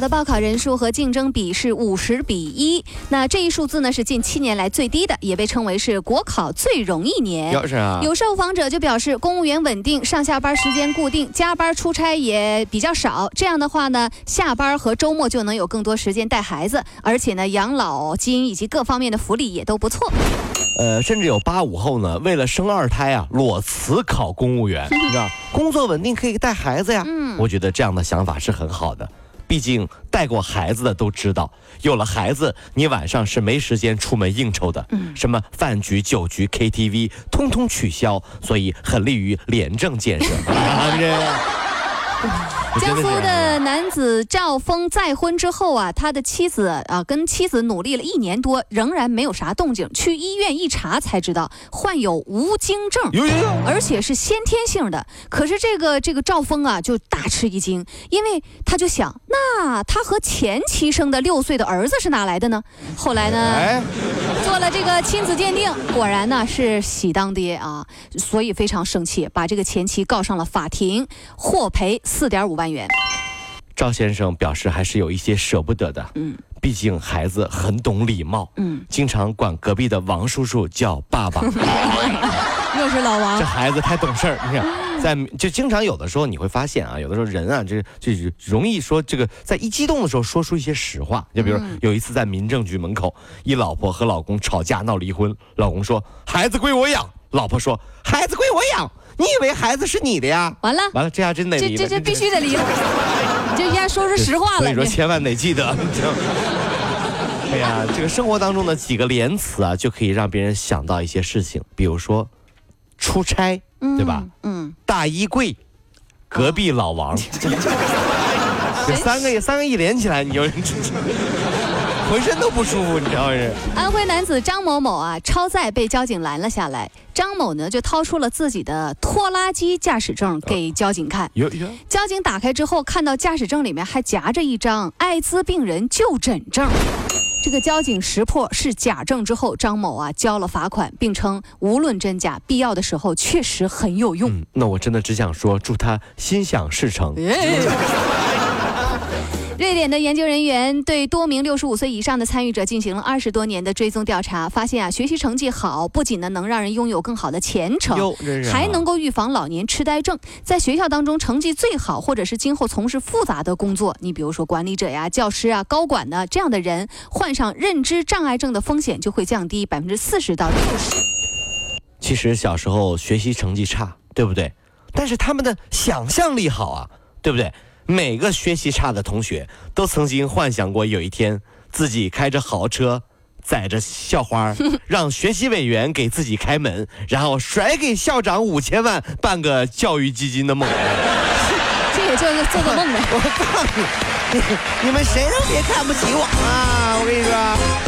的报考人数和竞争比是五十比一，那这一数字呢是近七年来最低的，也被称为是国考最容易年。是啊，有受访者就表示，公务员稳定，上下班时间固定，加班出差也比较少。这样的话呢，下班和周末就能有更多时间带孩子，而且呢，养老金以及各方面的福利也都不错。呃，甚至有八五后呢，为了生二胎啊，裸辞考公务员，你知道，工作稳定可以带孩子呀。嗯，我觉得这样的想法是很好的。毕竟带过孩子的都知道，有了孩子，你晚上是没时间出门应酬的。嗯，什么饭局、酒局、KTV，通通取消，所以很利于廉政建设。江苏的男子赵峰再婚之后啊，他的妻子啊跟妻子努力了一年多，仍然没有啥动静。去医院一查才知道患有无精症，而且是先天性的。可是这个这个赵峰啊就大吃一惊，因为他就想，那他和前妻生的六岁的儿子是哪来的呢？后来呢，做了这个亲子鉴定，果然呢是喜当爹啊，所以非常生气，把这个前妻告上了法庭，获赔四点五万元。赵先生表示还是有一些舍不得的，嗯，毕竟孩子很懂礼貌，嗯，经常管隔壁的王叔叔叫爸爸，又是老王，这孩子太懂事儿，你看，在就经常有的时候你会发现啊，有的时候人啊，这这容易说这个在一激动的时候说出一些实话，就比如有一次在民政局门口，一老婆和老公吵架闹离婚，老公说孩子归我养，老婆说孩子归我养。你以为孩子是你的呀？完了，完了，这下真得离。这这这必须得离了，这一下说出实话了。所以说，千万得记得。哎呀，这个生活当中的几个连词啊，就可以让别人想到一些事情，比如说出差，对吧？嗯。大衣柜，隔壁老王，这三个三个一连起来，你就。浑身都不舒服，你知道是？安徽男子张某某啊，超载被交警拦了下来。张某呢，就掏出了自己的拖拉机驾驶证给交警看。交警打开之后，看到驾驶证里面还夹着一张艾滋病人就诊证。这个交警识破是假证之后，张某啊交了罚款，并称无论真假，必要的时候确实很有用。那我真的只想说，祝他心想事成。瑞典的研究人员对多名六十五岁以上的参与者进行了二十多年的追踪调查，发现啊，学习成绩好不仅呢能让人拥有更好的前程，还能够预防老年痴呆症。在学校当中成绩最好，或者是今后从事复杂的工作，你比如说管理者呀、教师啊、高管呢，这样的人患上认知障碍症的风险就会降低百分之四十到六十。其实小时候学习成绩差，对不对？但是他们的想象力好啊，对不对？每个学习差的同学都曾经幻想过有一天自己开着豪车，载着校花，让学习委员给自己开门，然后甩给校长五千万办个教育基金的梦。这也就是做个梦呗。我告诉你，你们谁都别看不起我啊！我跟你说。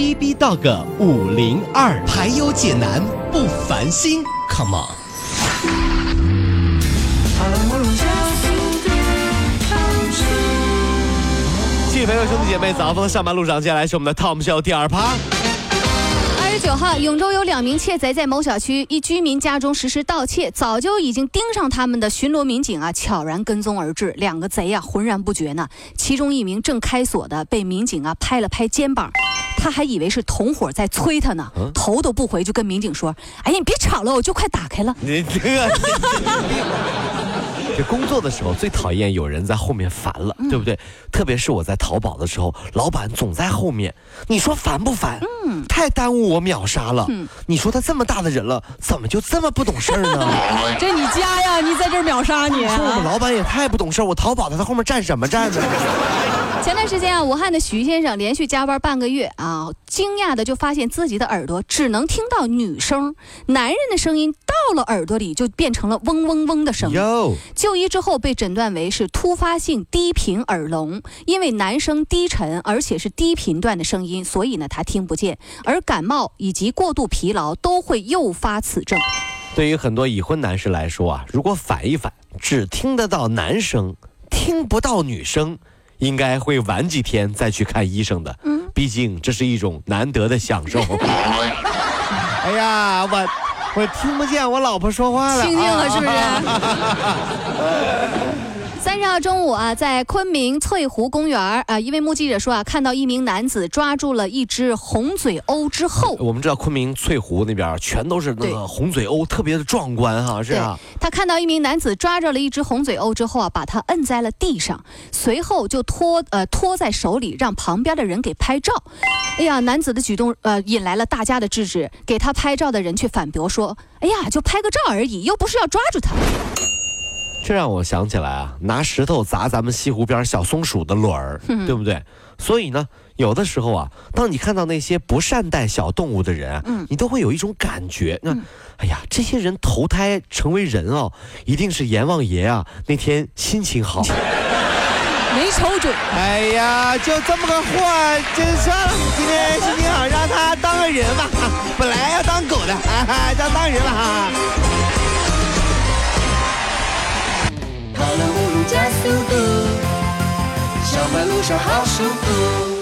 B B Dog 五零二，排忧解难不烦心，Come on！亲朋友兄弟姐妹，早风上班路上，接下来是我们的 Tom Show 第二趴。二十九号，永州有两名窃贼在某小区一居民家中实施盗窃，早就已经盯上他们的巡逻民警啊，悄然跟踪而至。两个贼啊，浑然不觉呢。其中一名正开锁的，被民警啊拍了拍肩膀，他还以为是同伙在催他呢，头都不回就跟民警说：“哎呀，你别吵了，我就快打开了。”你这个。这工作的时候最讨厌有人在后面烦了，对不对？特别是我在淘宝的时候，老板总在后面，你说烦不烦？嗯，太耽误我秒杀了。嗯，你说他这么大的人了，怎么就这么不懂事儿呢？这你家呀，你在这儿秒杀你？说我们老板也太不懂事儿，我淘宝他在后面站什么站呢？前段时间啊，武汉的徐先生连续加班半个月啊，惊讶的就发现自己的耳朵只能听到女声，男人的声音到了耳朵里就变成了嗡嗡嗡的声音。就医之后被诊断为是突发性低频耳聋，因为男生低沉而且是低频段的声音，所以呢他听不见。而感冒以及过度疲劳都会诱发此症。对于很多已婚男士来说啊，如果反一反，只听得到男声，听不到女声。应该会晚几天再去看医生的，嗯，毕竟这是一种难得的享受。哎呀，我我听不见我老婆说话了，听听了是不是？三十号中午啊，在昆明翠湖公园啊，一位目击者说啊，看到一名男子抓住了一只红嘴鸥之后，我们知道昆明翠湖那边全都是那个红嘴鸥，特别的壮观哈，是啊。他看到一名男子抓着了一只红嘴鸥之后啊，把它摁在了地上，随后就拖呃拖在手里，让旁边的人给拍照。哎呀，男子的举动呃引来了大家的制止，给他拍照的人却反驳说：“哎呀，就拍个照而已，又不是要抓住他。”这让我想起来啊，拿石头砸咱们西湖边小松鼠的卵儿，对不对？所以呢，有的时候啊，当你看到那些不善待小动物的人，嗯，你都会有一种感觉，那，哎呀，这些人投胎成为人哦，一定是阎王爷啊那天心情好，没瞅准。哎呀，就这么个货，就算了，今天心情好，让他当个人吧。本来要当狗的，哈，当当人了哈。加速度，小马路上好舒服。